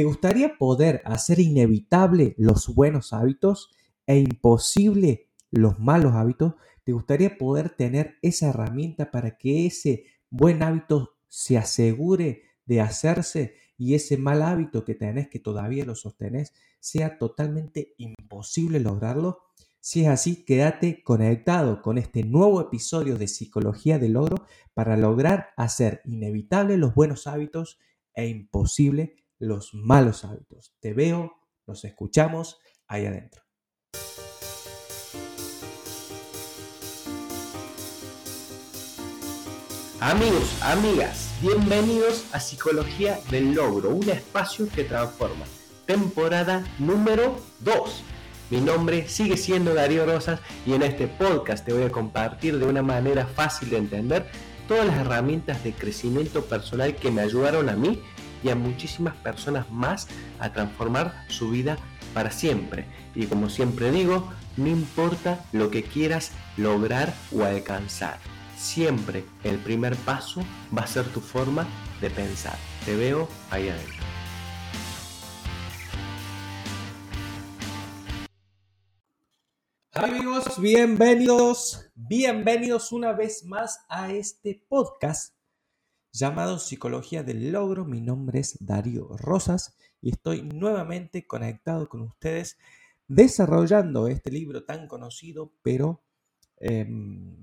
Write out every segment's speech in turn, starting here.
¿Te gustaría poder hacer inevitable los buenos hábitos e imposible los malos hábitos? ¿Te gustaría poder tener esa herramienta para que ese buen hábito se asegure de hacerse y ese mal hábito que tenés, que todavía lo sostenés, sea totalmente imposible lograrlo? Si es así, quédate conectado con este nuevo episodio de Psicología del Logro para lograr hacer inevitable los buenos hábitos e imposible los malos hábitos. Te veo, nos escuchamos ahí adentro. Amigos, amigas, bienvenidos a Psicología del Logro, un espacio que transforma. Temporada número 2. Mi nombre sigue siendo Darío Rosas y en este podcast te voy a compartir de una manera fácil de entender todas las herramientas de crecimiento personal que me ayudaron a mí y a muchísimas personas más a transformar su vida para siempre. Y como siempre digo, no importa lo que quieras lograr o alcanzar. Siempre el primer paso va a ser tu forma de pensar. Te veo ahí adentro. Amigos, bienvenidos, bienvenidos una vez más a este podcast llamado Psicología del Logro. Mi nombre es Darío Rosas y estoy nuevamente conectado con ustedes desarrollando este libro tan conocido, pero em,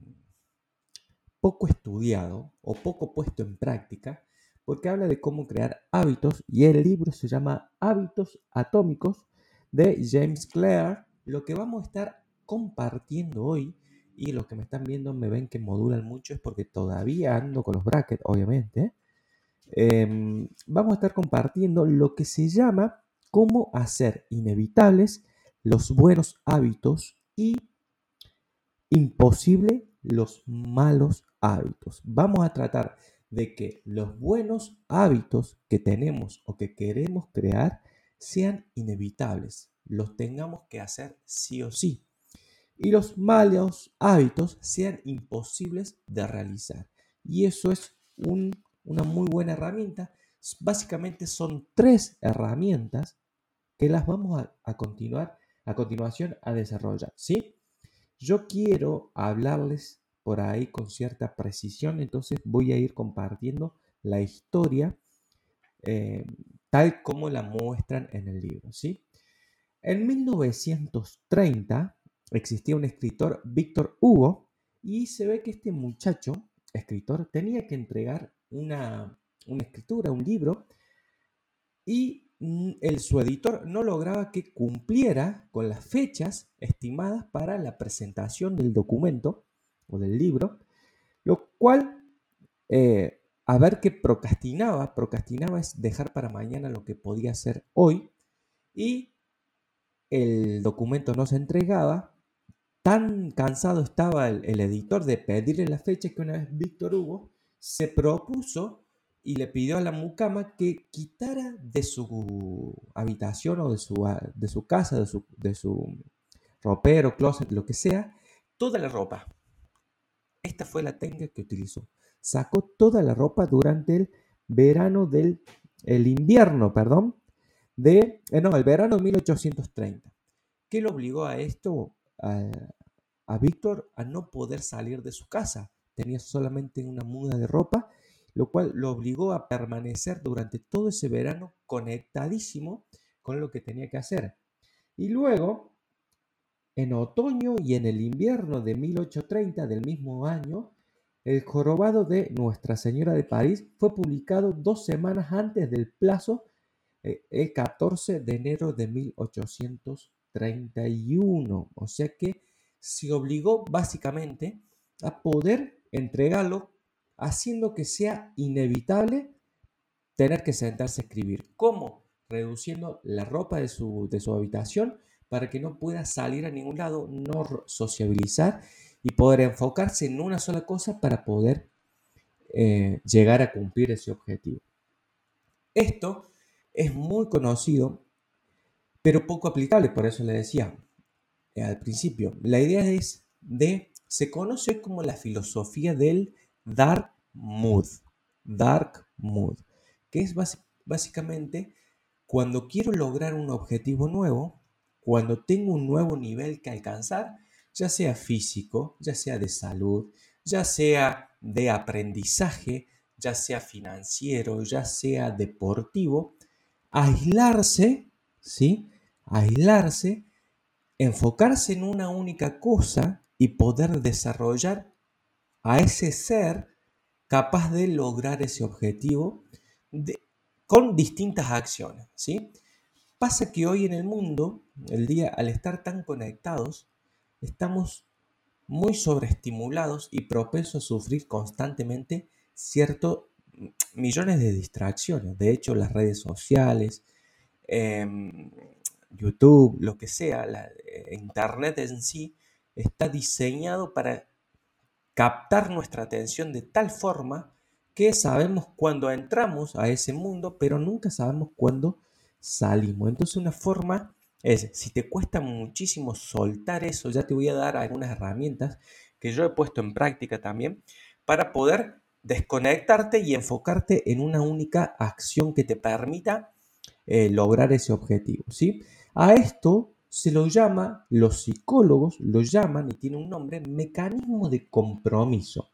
poco estudiado o poco puesto en práctica, porque habla de cómo crear hábitos y el libro se llama Hábitos Atómicos de James Clear. Lo que vamos a estar compartiendo hoy y los que me están viendo me ven que modulan mucho es porque todavía ando con los brackets, obviamente. Em, vamos a estar compartiendo lo que se llama cómo hacer inevitables los buenos hábitos y imposible los malos hábitos. Vamos a tratar de que los buenos hábitos que tenemos o que queremos crear sean inevitables, los tengamos que hacer sí o sí y los malos hábitos sean imposibles de realizar. Y eso es una muy buena herramienta. Básicamente son tres herramientas que las vamos a, continuar a continuación a desarrollar. ¿sí? Yo quiero hablarles por ahí con cierta precisión, entonces voy a ir compartiendo la historia eh, tal como la muestran en el libro. ¿sí? En 1930, existía un escritor, Víctor Hugo, y se ve que este muchacho, escritor, tenía que entregar una, escritura, un libro, y mm, el, su editor no lograba que cumpliera con las fechas estimadas para la presentación del documento o del libro, lo cual, eh, a ver que procrastinaba, procrastinaba es dejar para mañana lo que podía hacer hoy, y el documento no se entregaba, Tan cansado estaba el, editor de pedirle la fecha que una vez Víctor Hugo se propuso y le pidió a la mucama que quitara de su habitación o de su, de su casa, de su, de su ropero, closet, lo que sea, toda la ropa. Esta fue la técnica que utilizó. Sacó toda la ropa durante el verano del el invierno, perdón, de, eh, no, el verano de 1830. ¿Qué lo obligó a esto? Víctor a no poder salir de su casa. Tenía solamente una muda de ropa, lo cual lo obligó a permanecer durante todo ese verano conectadísimo con lo que tenía que hacer. Y luego, en otoño y en el invierno de 1830 del mismo año, el jorobado de Nuestra Señora de París fue publicado dos semanas antes del plazo, eh, el 14 de enero de 1830. 31. O sea que se obligó básicamente a poder entregarlo haciendo que sea inevitable tener que sentarse a escribir. ¿Cómo? Reduciendo la ropa de su, de su habitación para que no pueda salir a ningún lado, no sociabilizar y poder enfocarse en una sola cosa para poder eh, llegar a cumplir ese objetivo. Esto es muy conocido pero poco aplicable, por eso le decía al principio. La idea es de, se conoce como la filosofía del dark mood, dark mood, que es básicamente cuando quiero lograr un objetivo nuevo, cuando tengo un nuevo nivel que alcanzar, ya sea físico, ya sea de salud, ya sea de aprendizaje, ya sea financiero, ya sea deportivo, aislarse, ¿sí? Aislarse, enfocarse en una única cosa y poder desarrollar a ese ser capaz de lograr ese objetivo con distintas acciones, ¿sí? Pasa que hoy en el mundo, el día, al estar tan conectados, estamos muy sobreestimulados y propensos a sufrir constantemente ciertos mm, millones de distracciones. De hecho, las redes sociales, em, YouTube, lo que sea, Internet en sí, está diseñado para captar nuestra atención de tal forma que sabemos cuándo entramos a ese mundo, pero nunca sabemos cuándo salimos. Entonces una forma es, si te cuesta muchísimo soltar eso, ya te voy a dar algunas herramientas que yo he puesto en práctica también para poder desconectarte y enfocarte en una única acción que te permita eh, lograr ese objetivo. ¿sí? A esto se lo llama, los psicólogos lo llaman y tiene un nombre, mecanismo de compromiso.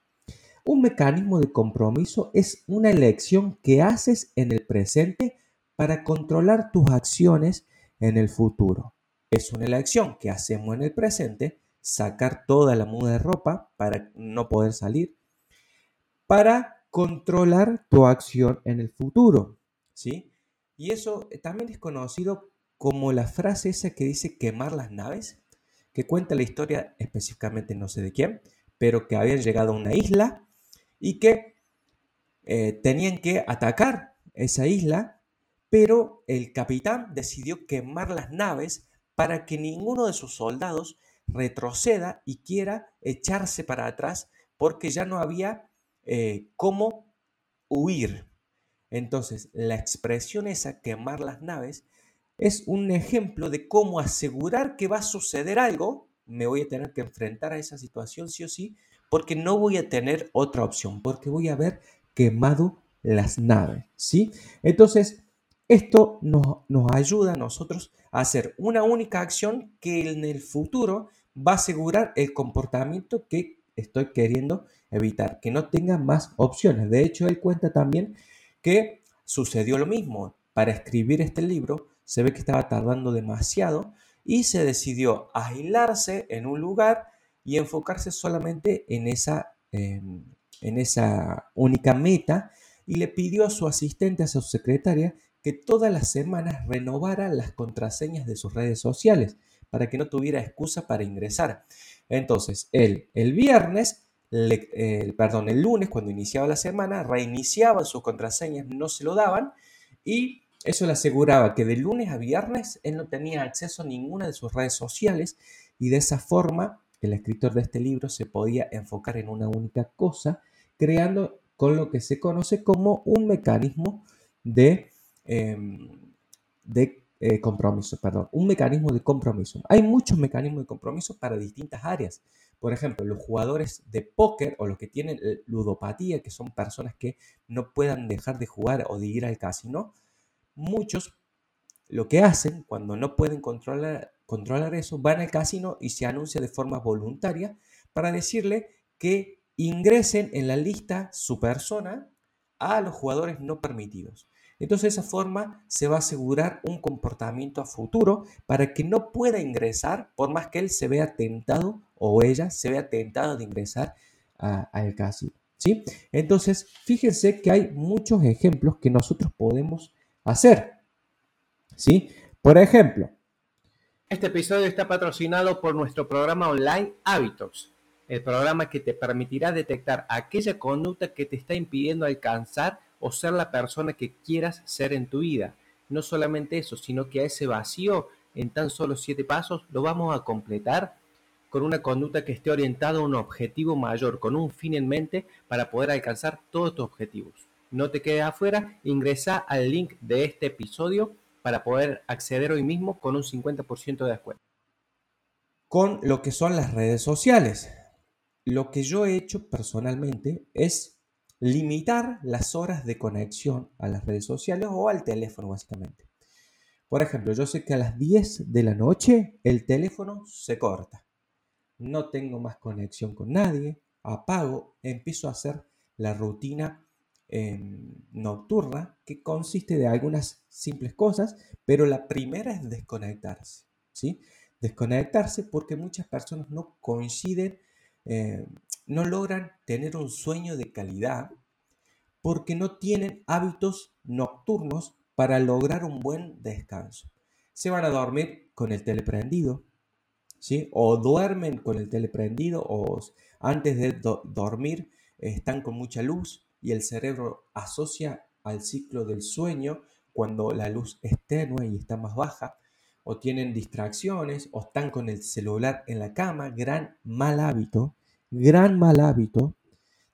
Un mecanismo de compromiso es una elección que haces en el presente para controlar tus acciones en el futuro. Es una elección que hacemos en el presente, sacar toda la muda de ropa para no poder salir, para controlar tu acción en el futuro. ¿sí? Y eso también es conocido como la frase esa que dice quemar las naves, que cuenta la historia específicamente no sé de quién, pero que habían llegado a una isla y que eh, tenían que atacar esa isla pero el capitán decidió quemar las naves para que ninguno de sus soldados retroceda y quiera echarse para atrás porque ya no había eh, cómo huir. Entonces, la expresión esa, quemar las naves, es un ejemplo de cómo asegurar que va a suceder algo, me voy a tener que enfrentar a esa situación sí o sí, porque no voy a tener otra opción, porque voy a haber quemado las naves, ¿sí? Entonces, esto nos, ayuda a nosotros a hacer una única acción que en el futuro va a asegurar el comportamiento que estoy queriendo evitar, que no tenga más opciones. De hecho, él cuenta también que sucedió lo mismo. Para escribir este libro se ve que estaba tardando demasiado y se decidió aislarse en un lugar y enfocarse solamente en esa, em, en esa única meta y le pidió a su asistente, a su secretaria, que todas las semanas renovara las contraseñas de sus redes sociales para que no tuviera excusa para ingresar. Entonces, él el viernes, perdón, el lunes, cuando iniciaba la semana, reiniciaban sus contraseñas, no se lo daban y eso le aseguraba que de lunes a viernes él no tenía acceso a ninguna de sus redes sociales y de esa forma el escritor de este libro se podía enfocar en una única cosa, creando con lo que se conoce como un mecanismo de Em, eh, compromiso, perdón, un mecanismo de compromiso. Hay muchos mecanismos de compromiso para distintas áreas. Por ejemplo, los jugadores de póker o los que tienen ludopatía, que son personas que no puedan dejar de jugar o de ir al casino, muchos lo que hacen cuando no pueden controlar, controlar eso, van al casino y se anuncia de forma voluntaria para decirle que ingresen en la lista su persona a los jugadores no permitidos. Entonces de esa forma se va a asegurar un comportamiento a futuro para que no pueda ingresar por más que él se vea tentado o ella se vea tentado de ingresar al casino. ¿sí? Entonces fíjense que hay muchos ejemplos que nosotros podemos hacer. ¿sí? Por ejemplo. Este episodio está patrocinado por nuestro programa online Hábitos, el programa que te permitirá detectar aquella conducta que te está impidiendo alcanzar o ser la persona que quieras ser en tu vida. No solamente eso, sino que a ese vacío en tan solo siete pasos lo vamos a completar con una conducta que esté orientada a un objetivo mayor, con un fin en mente para poder alcanzar todos tus objetivos. No te quedes afuera, ingresa al link de este episodio para poder acceder hoy mismo con un 50% de descuento. Con lo que son las redes sociales. Lo que yo he hecho personalmente es limitar las horas de conexión a las redes sociales o al teléfono básicamente. Por ejemplo, yo sé que a las 10 de la noche el teléfono se corta. No tengo más conexión con nadie, apago, empiezo a hacer la rutina nocturna que consiste de algunas simples cosas, pero la primera es desconectarse. ¿sí? Desconectarse porque muchas personas no coinciden, eh, no logran tener un sueño de calidad porque no tienen hábitos nocturnos para lograr un buen descanso. Se van a dormir con el teleprendido, ¿sí? O duermen con el teleprendido o antes de dormir están con mucha luz y el cerebro asocia al ciclo del sueño cuando la luz es tenue y está más baja, o tienen distracciones, o están con el celular en la cama, gran mal hábito, gran mal hábito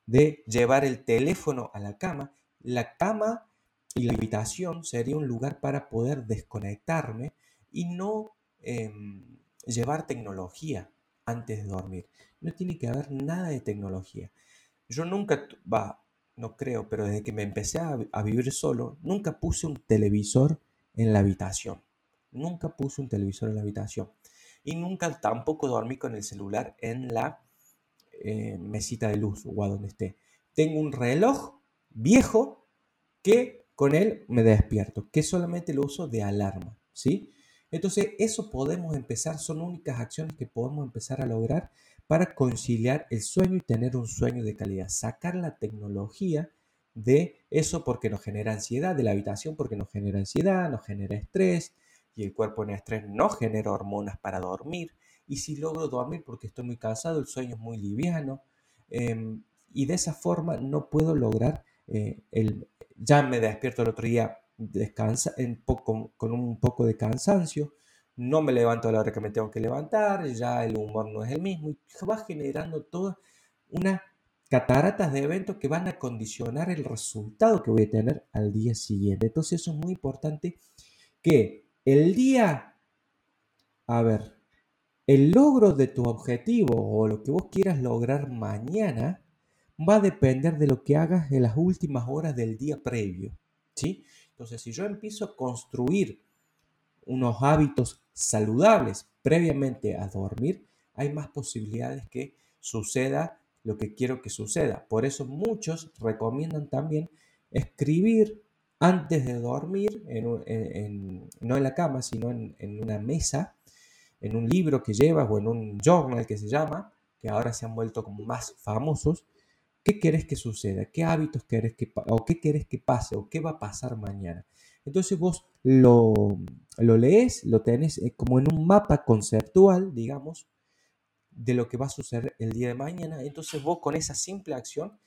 de llevar el teléfono a la cama. La cama y la habitación sería un lugar para poder desconectarme y no em, llevar tecnología antes de dormir. No tiene que haber nada de tecnología. Yo nunca, va, no creo, pero desde que me empecé a, vivir solo, nunca puse un televisor en la habitación. Nunca puse un televisor en la habitación. Y nunca tampoco dormí con el celular en la eh, mesita de luz o a donde esté. Tengo un reloj viejo que con él me despierto, que solamente lo uso de alarma, ¿sí? Entonces, eso podemos empezar, son únicas acciones que podemos empezar a lograr para conciliar el sueño y tener un sueño de calidad. Sacar la tecnología de eso porque nos genera ansiedad, de la habitación porque nos genera ansiedad, nos genera estrés y el cuerpo en estrés no genera hormonas para dormir. Y si logro dormir porque estoy muy cansado, el sueño es muy liviano. Em, y de esa forma no puedo lograr eh, el, ya me despierto el otro día descansa, con un poco de cansancio, no me levanto a la hora que me tengo que levantar, ya el humor no es el mismo y va generando todas una cataratas de eventos que van a condicionar el resultado que voy a tener al día siguiente. Entonces eso es muy importante que el día, a ver, el logro de tu objetivo o lo que vos quieras lograr mañana va a depender de lo que hagas en las últimas horas del día previo, ¿sí? Entonces, si yo empiezo a construir unos hábitos saludables previamente a dormir, hay más posibilidades que suceda lo que quiero que suceda. Por eso muchos recomiendan también escribir antes de dormir, no en la cama, sino en, una mesa, en un libro que llevas o en un journal que se llama, que ahora se han vuelto como más famosos, ¿Qué querés que suceda? ¿Qué hábitos querés que o qué querés que pase o qué va a pasar mañana? Entonces vos lo, lo lees, lo tenés eh, como en un mapa conceptual, digamos, de lo que va a suceder el día de mañana. Entonces vos con esa simple acción,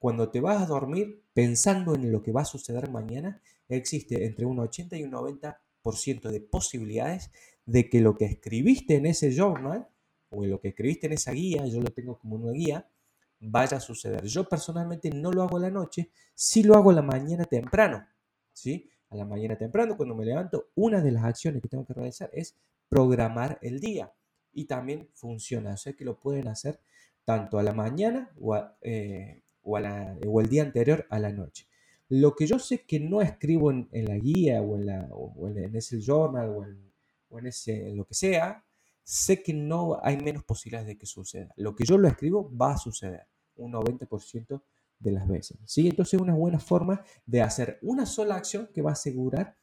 cuando te vas a dormir pensando en lo que va a suceder mañana, existe entre un 80 y un 90% de posibilidades de que lo que escribiste en ese journal o en lo que escribiste en esa guía, yo lo tengo como una guía, vaya a suceder. Yo personalmente no lo hago la noche, sí lo hago la mañana temprano, ¿sí? A la mañana temprano, cuando me levanto, una de las acciones que tengo que realizar es programar el día. Y también funciona, o sea que lo pueden hacer tanto a la mañana o, eh, o, el día anterior a la noche. Lo que yo sé que no escribo en, la guía o en, la, en, ese journal o en, o en, ese, en lo que sea, sé que no hay menos posibilidades de que suceda. Lo que yo lo escribo va a suceder un 90% de las veces. ¿sí? Entonces es una buena forma de hacer una sola acción que va a asegurar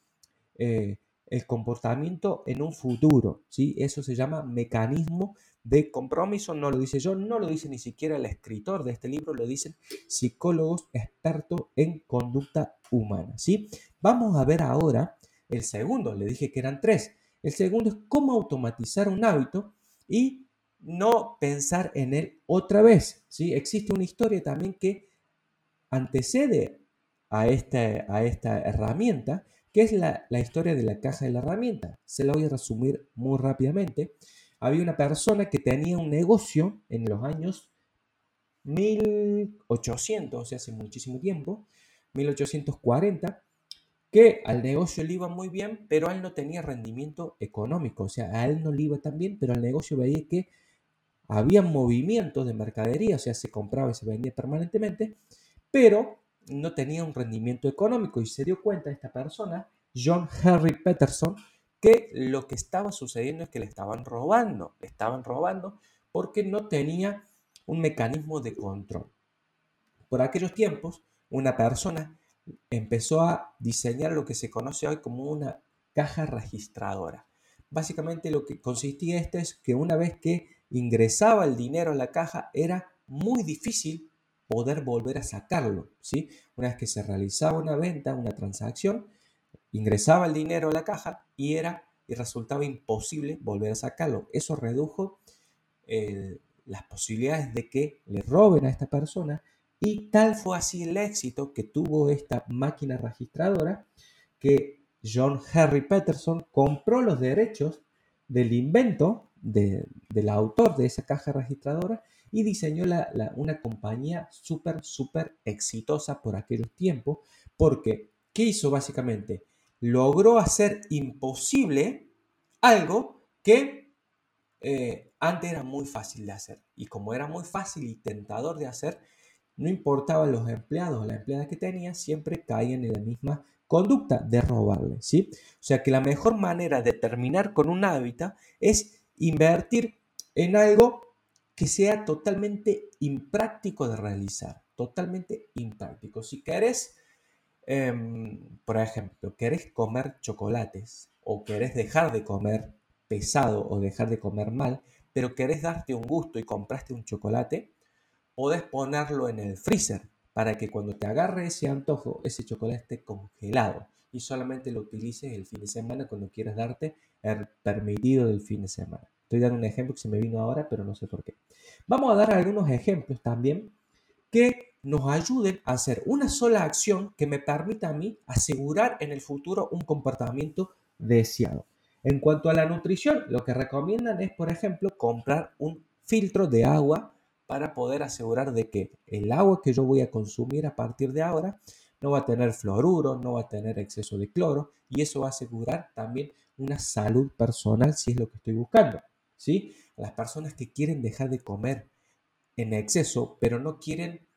eh, el comportamiento en un futuro. ¿sí? Eso se llama mecanismo de compromiso. No lo dice yo, no lo dice ni siquiera el escritor de este libro, lo dicen psicólogos expertos en conducta humana. ¿sí? Vamos a ver ahora el segundo. Le dije que eran tres. El segundo es cómo automatizar un hábito y no pensar en él otra vez. ¿sí? Existe una historia también que antecede a esta, a esta herramienta, que es la, historia de la caja de la herramienta. Se la voy a resumir muy rápidamente. Había una persona que tenía un negocio en los años 1800, o sea, hace muchísimo tiempo, 1840, que al negocio le iba muy bien, pero él no tenía rendimiento económico, o sea, a él no le iba tan bien, pero al negocio veía que había movimientos de mercadería, o sea, se compraba y se vendía permanentemente, pero no tenía un rendimiento económico y se dio cuenta esta persona, John Henry Peterson, que lo que estaba sucediendo es que le estaban robando, le estaban robando porque no tenía un mecanismo de control. Por aquellos tiempos, una persona empezó a diseñar lo que se conoce hoy como una caja registradora. Básicamente lo que consistía esto es que una vez que ingresaba el dinero a la caja era muy difícil poder volver a sacarlo, ¿sí? Una vez que se realizaba una venta, una transacción, ingresaba el dinero a la caja y era y resultaba imposible volver a sacarlo. Eso redujo eh, las posibilidades de que le roben a esta persona y tal fue así el éxito que tuvo esta máquina registradora que John Harry Peterson compró los derechos del invento del autor de esa caja registradora y diseñó una compañía súper, súper exitosa por aquellos tiempos, porque ¿qué hizo básicamente? Logró hacer imposible algo que eh, antes era muy fácil de hacer. Y como era muy fácil y tentador de hacer, no importaba los empleados o las empleadas que tenía, siempre caían en la misma conducta de robarle, ¿sí? O sea que la mejor manera de terminar con un hábitat es invertir en algo que sea totalmente impráctico de realizar, totalmente impráctico. Si querés, em, por ejemplo, querés comer chocolates o querés dejar de comer pesado o dejar de comer mal, pero querés darte un gusto y compraste un chocolate, podés ponerlo en el freezer para que cuando te agarre ese antojo, ese chocolate esté congelado y solamente lo utilices el fin de semana cuando quieras darte el permitido del fin de semana. Estoy dando un ejemplo que se me vino ahora, pero no sé por qué. Vamos a dar algunos ejemplos también que nos ayuden a hacer una sola acción que me permita a mí asegurar en el futuro un comportamiento deseado. En cuanto a la nutrición, lo que recomiendan es, por ejemplo, comprar un filtro de agua para poder asegurar de que el agua que yo voy a consumir a partir de ahora no va a tener fluoruro, no va a tener exceso de cloro y eso va a asegurar también una salud personal si es lo que estoy buscando. ¿Sí? Las personas que quieren dejar de comer en exceso, pero no quieren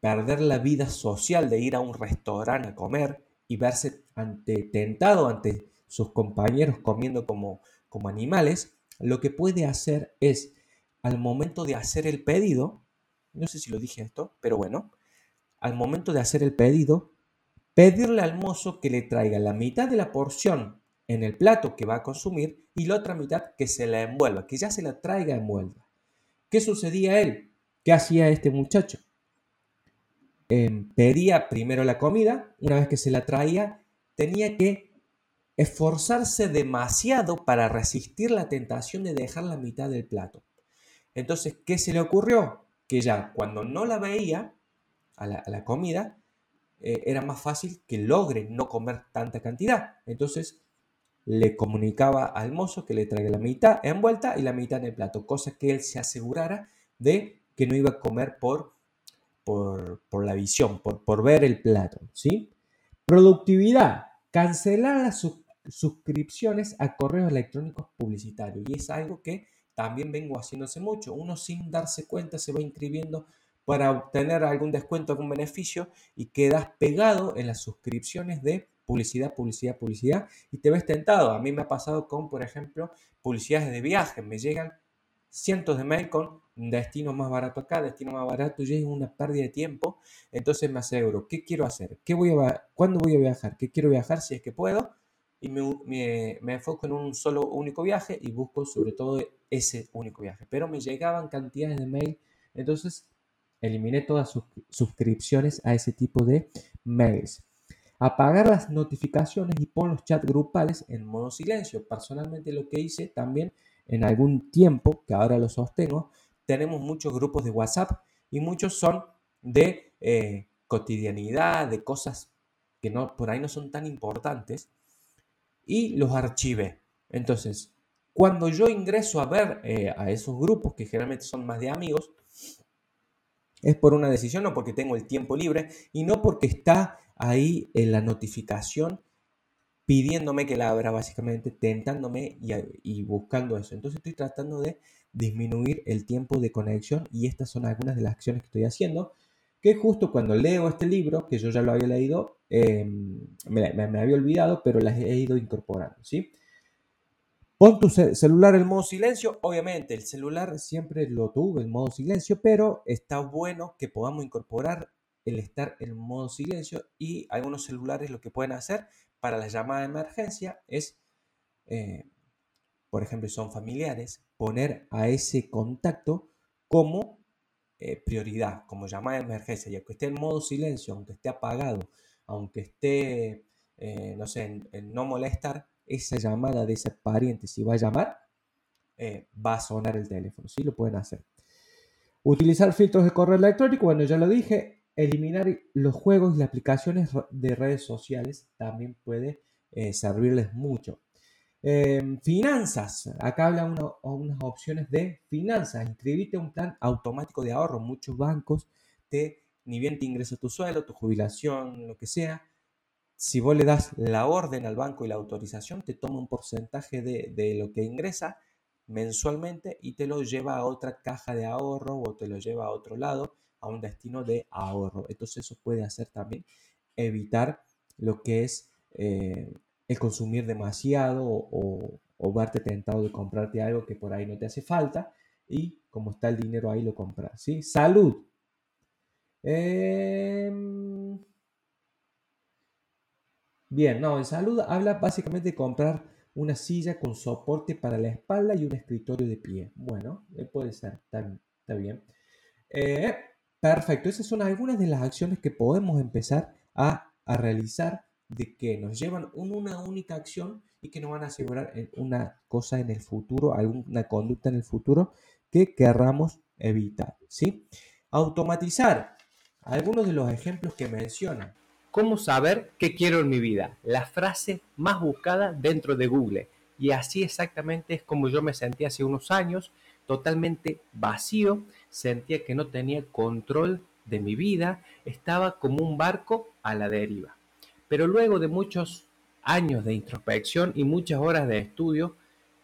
perder la vida social de ir a un restaurante a comer y verse ante, tentado ante sus compañeros comiendo como, como animales, lo que puede hacer es al momento de hacer el pedido, no sé si lo dije esto, pero bueno, al momento de hacer el pedido, pedirle al mozo que le traiga la mitad de la porción en el plato que va a consumir y la otra mitad que se la envuelva, que ya se la traiga envuelta. ¿Qué sucedía a él? ¿Qué hacía este muchacho? Em, pedía primero la comida, una vez que se la traía, tenía que esforzarse demasiado para resistir la tentación de dejar la mitad del plato. Entonces, ¿qué se le ocurrió? Que ya cuando no la veía a la, comida, eh, era más fácil que logre no comer tanta cantidad. Entonces, le comunicaba al mozo que le traiga la mitad envuelta y la mitad en el plato, cosa que él se asegurara de que no iba a comer por, por, la visión, por, por, ver el plato. ¿sí? Productividad. Cancelar las suscripciones a correos electrónicos publicitarios. Y es algo que también vengo haciéndose mucho. Uno sin darse cuenta se va inscribiendo para obtener algún descuento, algún beneficio y quedas pegado en las suscripciones de publicidad, publicidad, publicidad y te ves tentado. A mí me ha pasado con, por ejemplo, publicidades de viajes. Me llegan cientos de mails con destino más barato acá, destino más barato, y es una pérdida de tiempo. Entonces me aseguro, ¿qué quiero hacer? ¿Qué voy a, ¿Cuándo voy a viajar? ¿Qué quiero viajar si es que puedo? y me, enfoco en un solo único viaje y busco sobre todo ese único viaje. Pero me llegaban cantidades de mail, entonces eliminé todas sus suscripciones a ese tipo de mails. Apagar las notificaciones y pon los chats grupales en modo silencio. Personalmente lo que hice también en algún tiempo, que ahora lo sostengo, tenemos muchos grupos de WhatsApp y muchos son de eh, cotidianidad, de cosas que no, por ahí no son tan importantes y los archivé. Entonces, cuando yo ingreso a ver eh, a esos grupos, que generalmente son más de amigos, es por una decisión, no porque tengo el tiempo libre y no porque está ahí en la notificación pidiéndome que la abra, básicamente tentándome y, buscando eso. Entonces estoy tratando de disminuir el tiempo de conexión y estas son algunas de las acciones que estoy haciendo, que justo cuando leo este libro, que yo ya lo había leído, em, me, había olvidado, pero las he ido incorporando, ¿sí? Pon tu celular en modo silencio. Obviamente, el celular siempre lo tuve en modo silencio, pero está bueno que podamos incorporar el estar en modo silencio y algunos celulares lo que pueden hacer para la llamada de emergencia es, eh, por ejemplo, son familiares, poner a ese contacto como eh, prioridad, como llamada de emergencia, y aunque esté en modo silencio, aunque esté apagado, aunque esté, eh, no sé, no molestar, esa llamada de ese pariente, si va a llamar, va a sonar el teléfono, ¿sí? Lo pueden hacer. Utilizar filtros de correo electrónico, bueno, ya lo dije, Eliminar los juegos y las aplicaciones de redes sociales también puede eh, servirles mucho. Em, finanzas. Acá habla unas opciones de finanzas. Inscribite un plan automático de ahorro. Muchos bancos te, ni bien te ingresa tu sueldo, tu jubilación, lo que sea. Si vos le das la orden al banco y la autorización, te toma un porcentaje de, de lo que ingresa mensualmente y te lo lleva a otra caja de ahorro o te lo lleva a otro lado a un destino de ahorro. Entonces eso puede hacer también evitar lo que es eh, el consumir demasiado o, verte tentado de comprarte algo que por ahí no te hace falta y como está el dinero ahí lo compras. ¿sí? Salud. Em, bien, no, en salud habla básicamente de comprar una silla con soporte para la espalda y un escritorio de pie. Bueno, eh, puede ser, está, bien. Eh, Perfecto, esas son algunas de las acciones que podemos empezar a, realizar de que nos llevan una única acción y que nos van a asegurar una cosa en el futuro, alguna conducta en el futuro que querramos evitar. ¿sí? Automatizar algunos de los ejemplos que mencionan. ¿Cómo saber qué quiero en mi vida? La frase más buscada dentro de Google. Y así exactamente es como yo me sentí hace unos años, totalmente vacío, sentía que no tenía control de mi vida, estaba como un barco a la deriva. Pero luego de muchos años de introspección y muchas horas de estudio,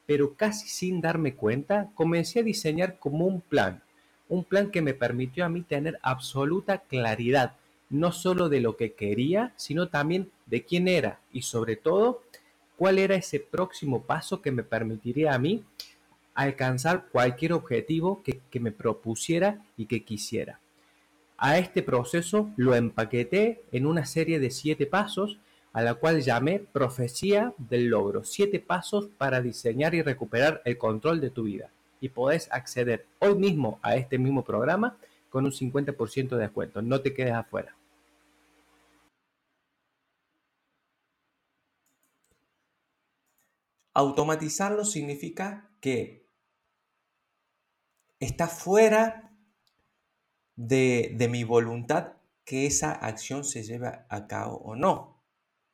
pero casi sin darme cuenta, comencé a diseñar como un plan, un plan que me permitió a mí tener absoluta claridad, no solo de lo que quería, sino también de quién era y sobre todo cuál era ese próximo paso que me permitiría a mí alcanzar cualquier objetivo que, me propusiera y que quisiera. A este proceso lo empaqueté en una serie de siete pasos a la cual llamé Profecía del Logro. Siete pasos para diseñar y recuperar el control de tu vida. Y podés acceder hoy mismo a este mismo programa con un 50% de descuento. No te quedes afuera. Automatizarlo significa que está fuera de, mi voluntad que esa acción se lleve a cabo o no.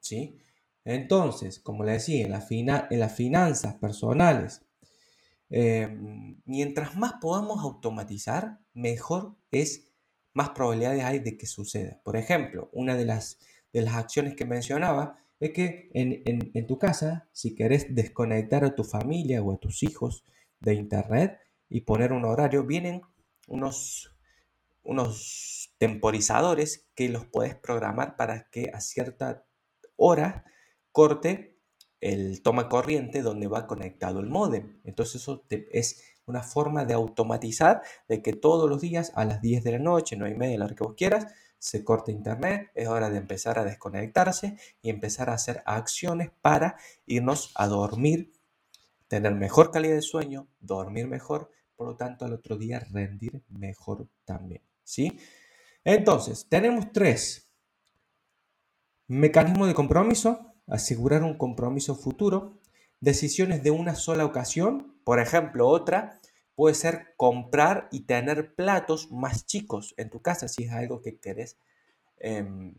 ¿sí? Entonces, como le decía, en, la en las finanzas personales, em, mientras más podamos automatizar, mejor es, más probabilidades hay de que suceda. Por ejemplo, una de las, de las acciones que mencionaba es que en, en tu casa, si querés desconectar a tu familia o a tus hijos de Internet, y poner un horario, vienen unos, unos temporizadores que los puedes programar para que a cierta hora corte el toma corriente donde va conectado el modem. Entonces eso es una forma de automatizar de que todos los días a las 10 de la noche, no hay media, la hora que vos quieras, se corte internet, es hora de empezar a desconectarse y empezar a hacer acciones para irnos a dormir, tener mejor calidad de sueño, dormir mejor, por lo tanto al otro día rendir mejor también. ¿sí? Entonces, tenemos tres. Mecanismo de compromiso, asegurar un compromiso futuro, decisiones de una sola ocasión, por ejemplo, otra puede ser comprar y tener platos más chicos en tu casa si es algo que querés em,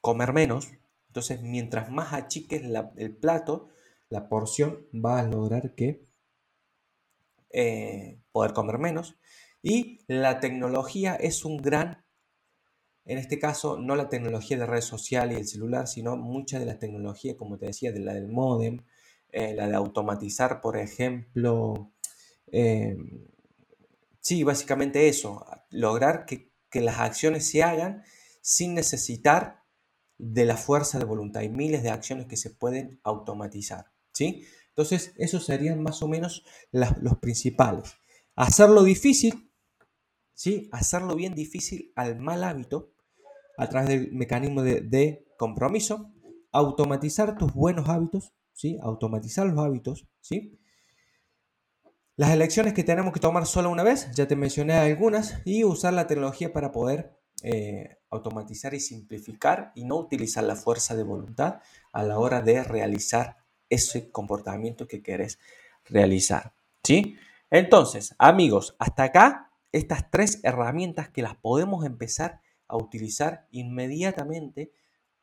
comer menos. Entonces, mientras más achiques el plato, la porción va a lograr que eh, poder comer menos. Y la tecnología es un gran, en este caso, no la tecnología de redes sociales y el celular, sino mucha de la tecnología, como te decía, de la del modem, eh, la de automatizar, por ejemplo. Eh, sí, básicamente eso, lograr que, que las acciones se hagan sin necesitar de la fuerza de voluntad. Hay miles de acciones que se pueden automatizar. ¿sí? Entonces, esos serían más o menos los principales. Hacerlo difícil, ¿sí? hacerlo bien difícil al mal hábito a través del mecanismo de, compromiso, automatizar tus buenos hábitos, ¿sí? automatizar los hábitos, ¿sí? Las elecciones que tenemos que tomar solo una vez, ya te mencioné algunas, y usar la tecnología para poder eh, automatizar y simplificar y no utilizar la fuerza de voluntad a la hora de realizar ese comportamiento que querés realizar. ¿Sí? Entonces, amigos, hasta acá estas tres herramientas que las podemos empezar a utilizar inmediatamente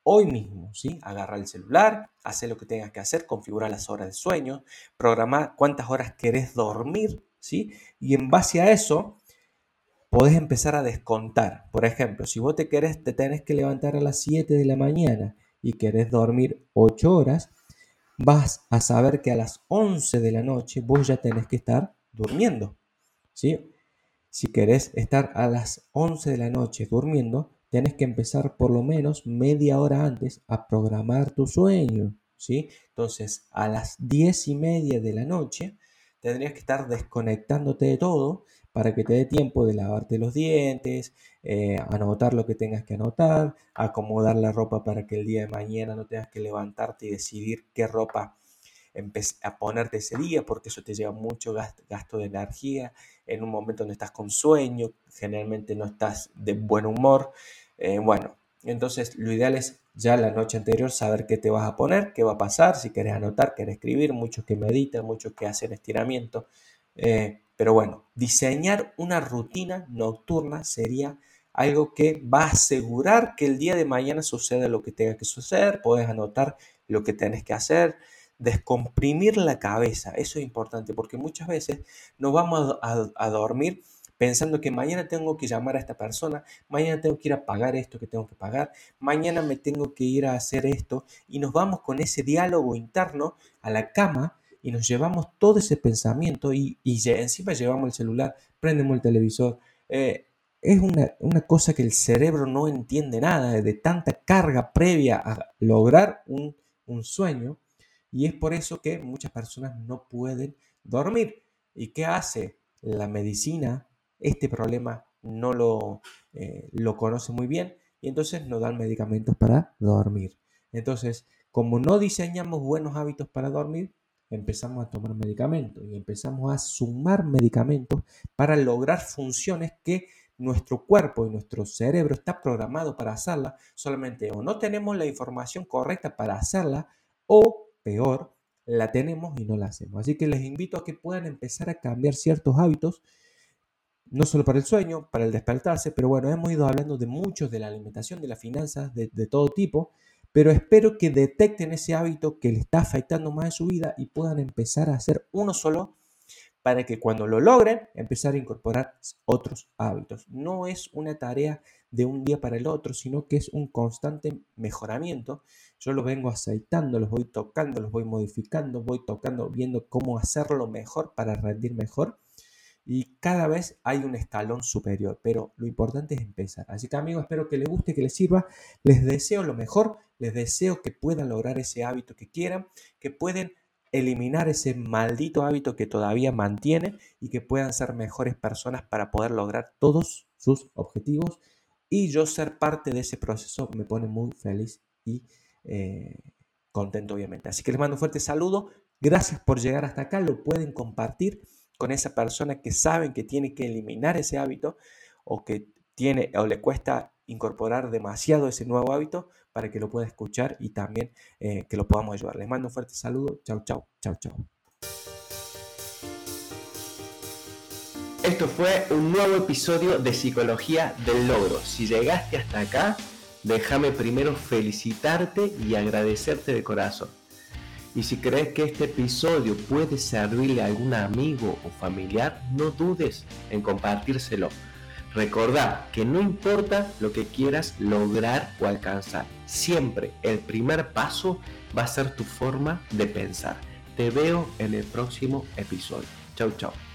hoy mismo, ¿sí? Agarra el celular, hacer lo que tengas que hacer, configurar las horas de sueño, programar cuántas horas querés dormir, ¿sí? Y en base a eso, podés empezar a descontar. Por ejemplo, si vos te querés, te tenés que levantar a las 7 de la mañana y querés dormir 8 horas, vas a saber que a las 11 de la noche vos ya tenés que estar durmiendo, ¿sí? Si querés estar a las 11 de la noche durmiendo, tienes que empezar por lo menos media hora antes a programar tu sueño, ¿sí? Entonces, a las diez y media de la noche, tendrías que estar desconectándote de todo para que te dé tiempo de lavarte los dientes, eh, anotar lo que tengas que anotar, acomodar la ropa para que el día de mañana no tengas que levantarte y decidir qué ropa a ponerte ese día, porque eso te lleva mucho gasto, de energía en un momento donde estás con sueño, generalmente no estás de buen humor. Eh, bueno, entonces lo ideal es ya la noche anterior saber qué te vas a poner, qué va a pasar, si quieres anotar, quieres escribir, muchos que meditan, muchos que hacen estiramiento. Eh, pero bueno, diseñar una rutina nocturna sería algo que va a asegurar que el día de mañana suceda lo que tenga que suceder, puedes anotar lo que tienes que hacer, descomprimir la cabeza, eso es importante porque muchas veces nos vamos a dormir pensando que mañana tengo que llamar a esta persona, mañana tengo que ir a pagar esto que tengo que pagar, mañana me tengo que ir a hacer esto y nos vamos con ese diálogo interno a la cama y nos llevamos todo ese pensamiento y, encima llevamos el celular, prendemos el televisor. Eh, es una, cosa que el cerebro no entiende nada de tanta carga previa a lograr un, un sueño y es por eso que muchas personas no pueden dormir. ¿Y qué hace la medicina este problema no lo, eh, lo conoce muy bien y entonces nos dan medicamentos para dormir. Entonces, como no diseñamos buenos hábitos para dormir, empezamos a tomar medicamentos y empezamos a sumar medicamentos para lograr funciones que nuestro cuerpo y nuestro cerebro está programado para hacerla, solamente o no tenemos la información correcta para hacerla o peor, la tenemos y no la hacemos. Así que les invito a que puedan empezar a cambiar ciertos hábitos no solo para el sueño, para el despertarse, pero bueno, hemos ido hablando de muchos, de la alimentación, de las finanzas, de, todo tipo, pero espero que detecten ese hábito que le está afectando más en su vida y puedan empezar a hacer uno solo para que cuando lo logren, empezar a incorporar otros hábitos. No es una tarea de un día para el otro, sino que es un constante mejoramiento. Yo lo vengo aceitando, los voy tocando, los voy modificando, voy tocando, viendo cómo hacerlo mejor para rendir mejor y cada vez hay un escalón superior, pero lo importante es empezar. Así que amigos, espero que les guste, que les sirva. Les deseo lo mejor, les deseo que puedan lograr ese hábito que quieran, que pueden eliminar ese maldito hábito que todavía mantienen y que puedan ser mejores personas para poder lograr todos sus objetivos. Y yo ser parte de ese proceso me pone muy feliz y eh, contento, obviamente. Así que les mando un fuerte saludo. Gracias por llegar hasta acá. Lo pueden compartir con esa persona que saben que tiene que eliminar ese hábito o que tiene o le cuesta incorporar demasiado ese nuevo hábito para que lo pueda escuchar y también eh, que lo podamos ayudar. Les mando un fuerte saludo. Chau, chau, chau, chau. Esto fue un nuevo episodio de Psicología del Logro. Si llegaste hasta acá, déjame primero felicitarte y agradecerte de corazón. Y si crees que este episodio puede servirle a algún amigo o familiar, no dudes en compartírselo. Recordad que no importa lo que quieras lograr o alcanzar, siempre el primer paso va a ser tu forma de pensar. Te veo en el próximo episodio. Chau, chau.